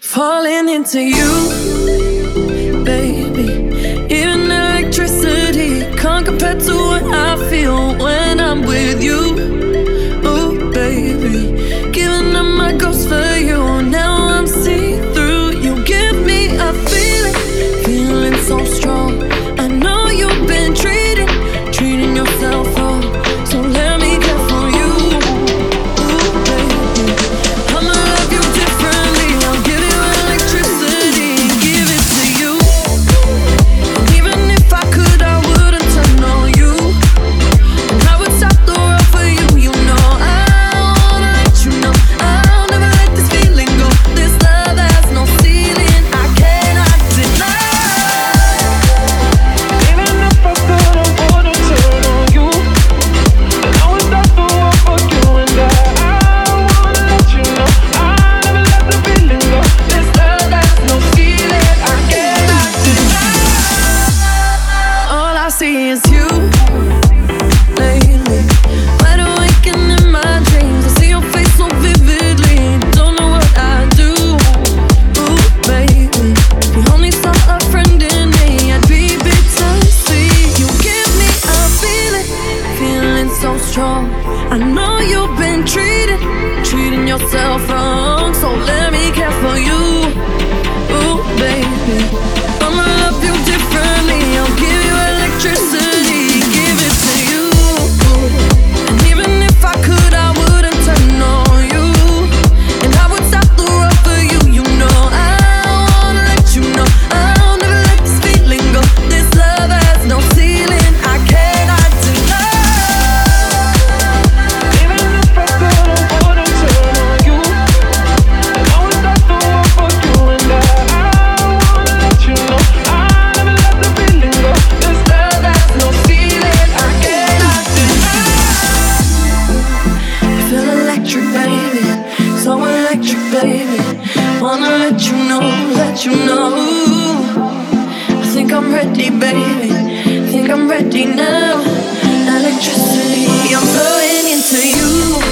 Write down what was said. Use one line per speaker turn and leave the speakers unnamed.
Falling into you, baby. Even electricity can't compare to what I feel when I'm with you. Oh, baby. Giving up my ghost for you. sees you. baby. Wanna let you know, let you know. I think I'm ready, baby. Think I'm ready now. Electricity, I'm blowing into you.